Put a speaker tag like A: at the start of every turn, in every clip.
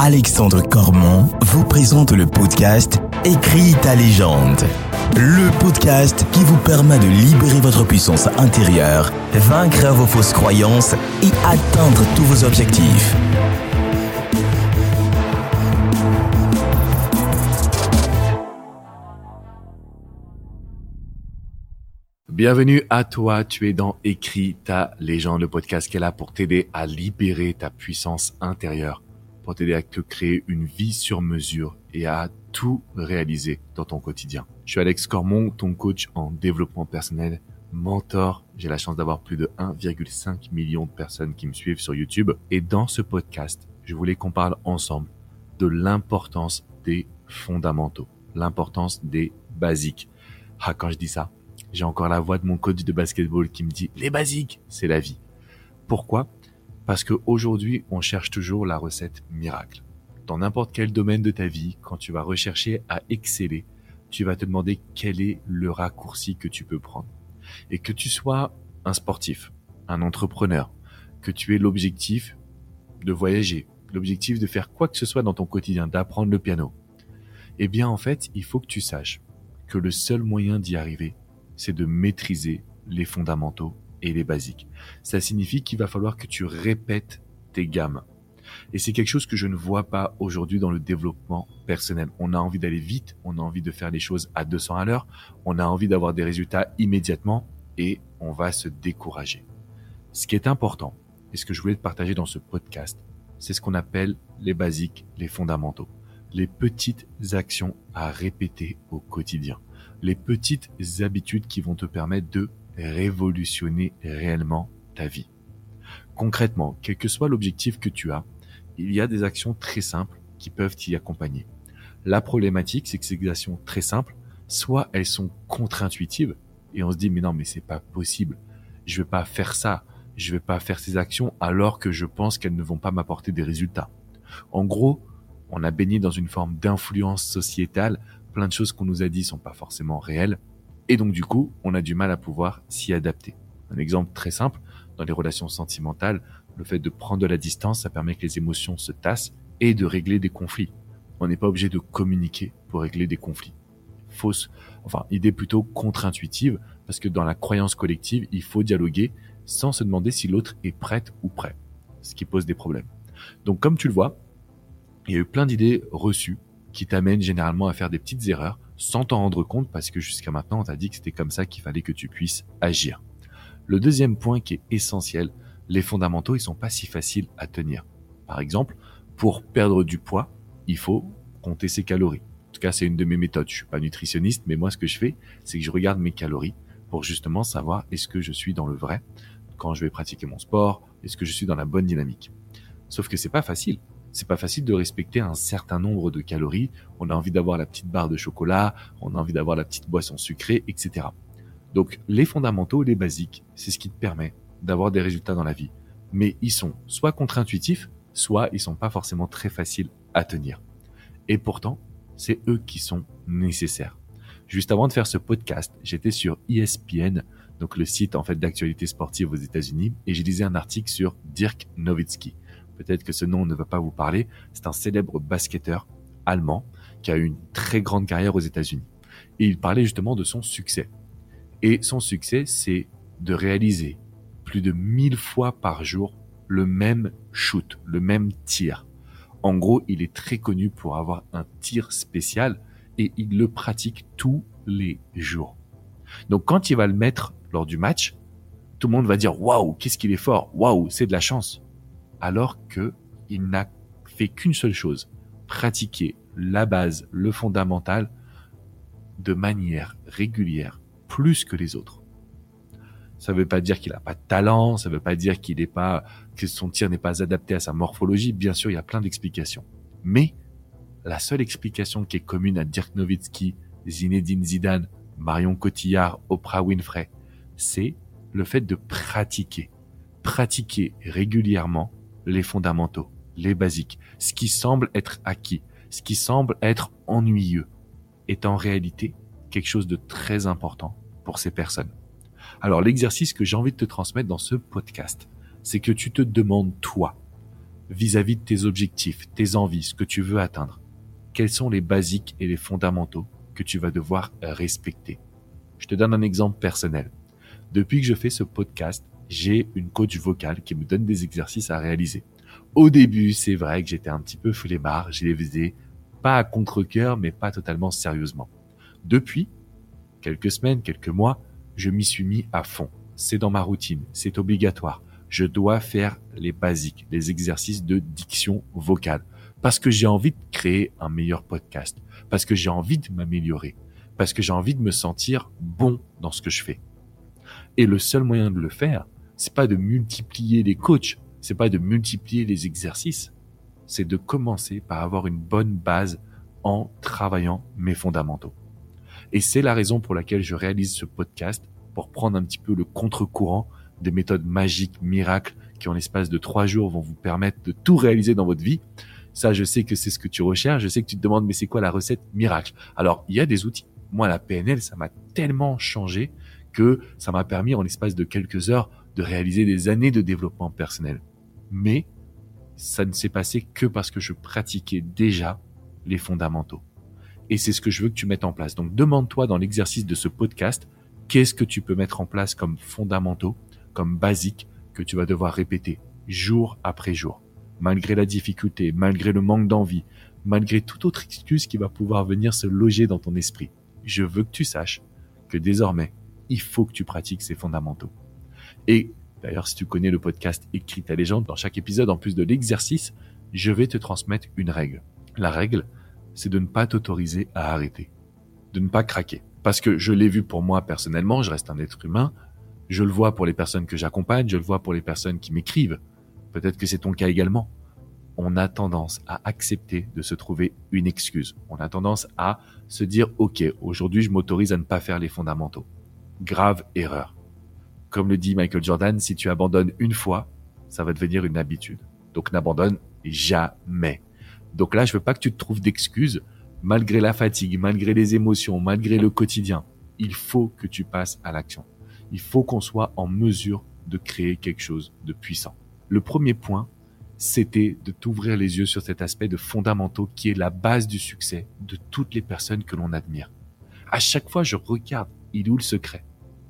A: Alexandre Cormon vous présente le podcast Écris ta légende. Le podcast qui vous permet de libérer votre puissance intérieure, vaincre vos fausses croyances et atteindre tous vos objectifs.
B: Bienvenue à toi, tu es dans Écris ta légende, le podcast qui est là pour t'aider à libérer ta puissance intérieure, pour t'aider à te créer une vie sur mesure et à tout réaliser dans ton quotidien. Je suis Alex Cormon, ton coach en développement personnel, mentor. J'ai la chance d'avoir plus de 1,5 million de personnes qui me suivent sur YouTube. Et dans ce podcast, je voulais qu'on parle ensemble de l'importance des fondamentaux, l'importance des basiques. Ah, quand je dis ça, j'ai encore la voix de mon coach de basketball qui me dit les basiques, c'est la vie. Pourquoi? Parce qu'aujourd'hui, on cherche toujours la recette miracle. Dans n'importe quel domaine de ta vie, quand tu vas rechercher à exceller, tu vas te demander quel est le raccourci que tu peux prendre. Et que tu sois un sportif, un entrepreneur, que tu aies l'objectif de voyager, l'objectif de faire quoi que ce soit dans ton quotidien, d'apprendre le piano, eh bien en fait, il faut que tu saches que le seul moyen d'y arriver, c'est de maîtriser les fondamentaux et les basiques. Ça signifie qu'il va falloir que tu répètes tes gammes. Et c'est quelque chose que je ne vois pas aujourd'hui dans le développement personnel. On a envie d'aller vite, on a envie de faire les choses à 200 à l'heure, on a envie d'avoir des résultats immédiatement et on va se décourager. Ce qui est important, et ce que je voulais te partager dans ce podcast, c'est ce qu'on appelle les basiques, les fondamentaux, les petites actions à répéter au quotidien les petites habitudes qui vont te permettre de révolutionner réellement ta vie. Concrètement, quel que soit l'objectif que tu as, il y a des actions très simples qui peuvent t'y accompagner. La problématique, c'est que ces actions très simples, soit elles sont contre-intuitives et on se dit mais non mais c'est pas possible, je vais pas faire ça, je vais pas faire ces actions alors que je pense qu'elles ne vont pas m'apporter des résultats. En gros, on a baigné dans une forme d'influence sociétale plein de choses qu'on nous a dit sont pas forcément réelles. Et donc, du coup, on a du mal à pouvoir s'y adapter. Un exemple très simple, dans les relations sentimentales, le fait de prendre de la distance, ça permet que les émotions se tassent et de régler des conflits. On n'est pas obligé de communiquer pour régler des conflits. Fausse, enfin, idée plutôt contre-intuitive, parce que dans la croyance collective, il faut dialoguer sans se demander si l'autre est prête ou prêt. Ce qui pose des problèmes. Donc, comme tu le vois, il y a eu plein d'idées reçues qui t'amène généralement à faire des petites erreurs sans t'en rendre compte parce que jusqu'à maintenant on t'a dit que c'était comme ça qu'il fallait que tu puisses agir. Le deuxième point qui est essentiel, les fondamentaux ils sont pas si faciles à tenir. Par exemple, pour perdre du poids, il faut compter ses calories. En tout cas, c'est une de mes méthodes. Je suis pas nutritionniste, mais moi ce que je fais, c'est que je regarde mes calories pour justement savoir est-ce que je suis dans le vrai quand je vais pratiquer mon sport, est-ce que je suis dans la bonne dynamique? Sauf que c'est pas facile c'est pas facile de respecter un certain nombre de calories. On a envie d'avoir la petite barre de chocolat, on a envie d'avoir la petite boisson sucrée, etc. Donc les fondamentaux, les basiques, c'est ce qui te permet d'avoir des résultats dans la vie. Mais ils sont soit contre-intuitifs, soit ils sont pas forcément très faciles à tenir. Et pourtant, c'est eux qui sont nécessaires. Juste avant de faire ce podcast, j'étais sur ESPN, donc le site en fait d'actualité sportive aux États-Unis, et j'ai lisé un article sur Dirk Nowitzki peut-être que ce nom ne va pas vous parler, c'est un célèbre basketteur allemand qui a eu une très grande carrière aux États-Unis. Et il parlait justement de son succès. Et son succès, c'est de réaliser plus de 1000 fois par jour le même shoot, le même tir. En gros, il est très connu pour avoir un tir spécial et il le pratique tous les jours. Donc quand il va le mettre lors du match, tout le monde va dire waouh, qu'est-ce qu'il est fort, waouh, c'est de la chance alors que il n'a fait qu'une seule chose, pratiquer la base, le fondamental, de manière régulière, plus que les autres. Ça ne veut pas dire qu'il n'a pas de talent, ça ne veut pas dire qu'il n'est pas, que son tir n'est pas adapté à sa morphologie. Bien sûr, il y a plein d'explications. Mais la seule explication qui est commune à Dirk Nowitzki, Zinedine Zidane, Marion Cotillard, Oprah Winfrey, c'est le fait de pratiquer. Pratiquer régulièrement les fondamentaux, les basiques, ce qui semble être acquis, ce qui semble être ennuyeux, est en réalité quelque chose de très important pour ces personnes. Alors l'exercice que j'ai envie de te transmettre dans ce podcast, c'est que tu te demandes toi, vis-à-vis de tes objectifs, tes envies, ce que tu veux atteindre. Quels sont les basiques et les fondamentaux que tu vas devoir respecter Je te donne un exemple personnel. Depuis que je fais ce podcast, j'ai une coach vocale qui me donne des exercices à réaliser. Au début, c'est vrai que j'étais un petit peu flemmard, je les faisais pas à contre-cœur, mais pas totalement sérieusement. Depuis quelques semaines, quelques mois, je m'y suis mis à fond. C'est dans ma routine, c'est obligatoire. Je dois faire les basiques, les exercices de diction vocale, parce que j'ai envie de créer un meilleur podcast, parce que j'ai envie de m'améliorer, parce que j'ai envie de me sentir bon dans ce que je fais. Et le seul moyen de le faire, c'est pas de multiplier les coachs, c'est pas de multiplier les exercices, c'est de commencer par avoir une bonne base en travaillant mes fondamentaux. Et c'est la raison pour laquelle je réalise ce podcast pour prendre un petit peu le contre-courant des méthodes magiques, miracles, qui en l'espace de trois jours vont vous permettre de tout réaliser dans votre vie. Ça, je sais que c'est ce que tu recherches. Je sais que tu te demandes, mais c'est quoi la recette miracle? Alors, il y a des outils. Moi, la PNL, ça m'a tellement changé que ça m'a permis en l'espace de quelques heures de réaliser des années de développement personnel. Mais ça ne s'est passé que parce que je pratiquais déjà les fondamentaux. Et c'est ce que je veux que tu mettes en place. Donc demande-toi dans l'exercice de ce podcast, qu'est-ce que tu peux mettre en place comme fondamentaux, comme basiques, que tu vas devoir répéter jour après jour, malgré la difficulté, malgré le manque d'envie, malgré toute autre excuse qui va pouvoir venir se loger dans ton esprit. Je veux que tu saches que désormais, il faut que tu pratiques ces fondamentaux. Et d'ailleurs, si tu connais le podcast Écrit ta légende, dans chaque épisode, en plus de l'exercice, je vais te transmettre une règle. La règle, c'est de ne pas t'autoriser à arrêter, de ne pas craquer. Parce que je l'ai vu pour moi personnellement, je reste un être humain, je le vois pour les personnes que j'accompagne, je le vois pour les personnes qui m'écrivent. Peut-être que c'est ton cas également. On a tendance à accepter de se trouver une excuse. On a tendance à se dire, OK, aujourd'hui, je m'autorise à ne pas faire les fondamentaux. Grave erreur. Comme le dit Michael Jordan, si tu abandonnes une fois, ça va devenir une habitude. Donc n'abandonne jamais. Donc là, je veux pas que tu te trouves d'excuses, malgré la fatigue, malgré les émotions, malgré le quotidien. Il faut que tu passes à l'action. Il faut qu'on soit en mesure de créer quelque chose de puissant. Le premier point, c'était de t'ouvrir les yeux sur cet aspect de fondamentaux qui est la base du succès de toutes les personnes que l'on admire. À chaque fois, je regarde, il est où le secret?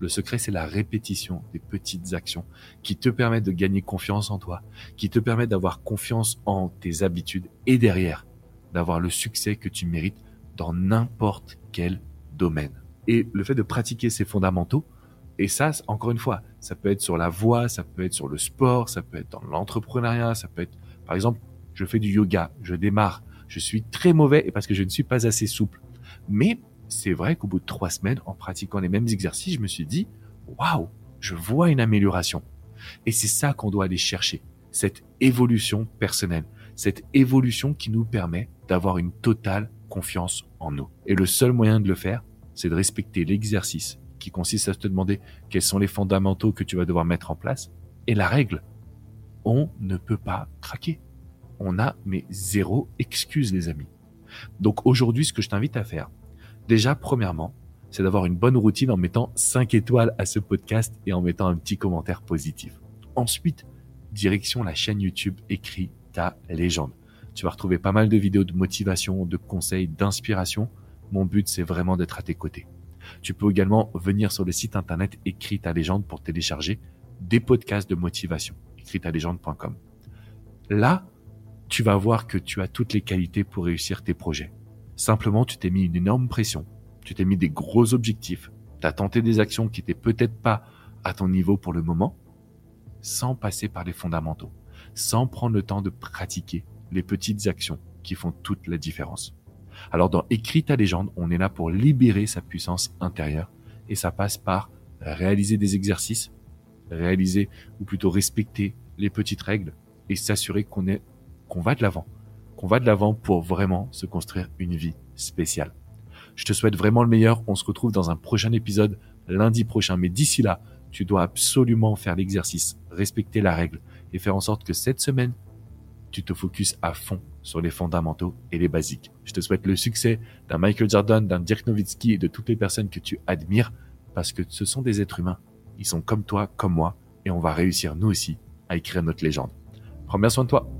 B: Le secret, c'est la répétition des petites actions qui te permettent de gagner confiance en toi, qui te permettent d'avoir confiance en tes habitudes et derrière, d'avoir le succès que tu mérites dans n'importe quel domaine. Et le fait de pratiquer ces fondamentaux, et ça, encore une fois, ça peut être sur la voix, ça peut être sur le sport, ça peut être dans l'entrepreneuriat, ça peut être, par exemple, je fais du yoga, je démarre, je suis très mauvais parce que je ne suis pas assez souple. Mais c'est vrai qu'au bout de trois semaines, en pratiquant les mêmes exercices, je me suis dit, waouh, je vois une amélioration. Et c'est ça qu'on doit aller chercher, cette évolution personnelle, cette évolution qui nous permet d'avoir une totale confiance en nous. Et le seul moyen de le faire, c'est de respecter l'exercice qui consiste à te demander quels sont les fondamentaux que tu vas devoir mettre en place. Et la règle, on ne peut pas craquer. On a mais zéro excuse les amis. Donc aujourd'hui, ce que je t'invite à faire, Déjà, premièrement, c'est d'avoir une bonne routine en mettant 5 étoiles à ce podcast et en mettant un petit commentaire positif. Ensuite, direction la chaîne YouTube Écrit ta légende. Tu vas retrouver pas mal de vidéos de motivation, de conseils, d'inspiration. Mon but, c'est vraiment d'être à tes côtés. Tu peux également venir sur le site internet Écrit ta légende pour télécharger des podcasts de motivation. légende.com. Là, tu vas voir que tu as toutes les qualités pour réussir tes projets. Simplement, tu t'es mis une énorme pression, tu t'es mis des gros objectifs, tu as tenté des actions qui n'étaient peut-être pas à ton niveau pour le moment, sans passer par les fondamentaux, sans prendre le temps de pratiquer les petites actions qui font toute la différence. Alors dans Écrit ta légende, on est là pour libérer sa puissance intérieure et ça passe par réaliser des exercices, réaliser ou plutôt respecter les petites règles et s'assurer qu'on est qu'on va de l'avant, qu'on va de l'avant pour vraiment se construire une vie spéciale. Je te souhaite vraiment le meilleur. On se retrouve dans un prochain épisode lundi prochain. Mais d'ici là, tu dois absolument faire l'exercice, respecter la règle et faire en sorte que cette semaine, tu te focuses à fond sur les fondamentaux et les basiques. Je te souhaite le succès d'un Michael Jordan, d'un Dirk Nowitzki et de toutes les personnes que tu admires parce que ce sont des êtres humains. Ils sont comme toi, comme moi et on va réussir nous aussi à écrire notre légende. Prends bien soin de toi.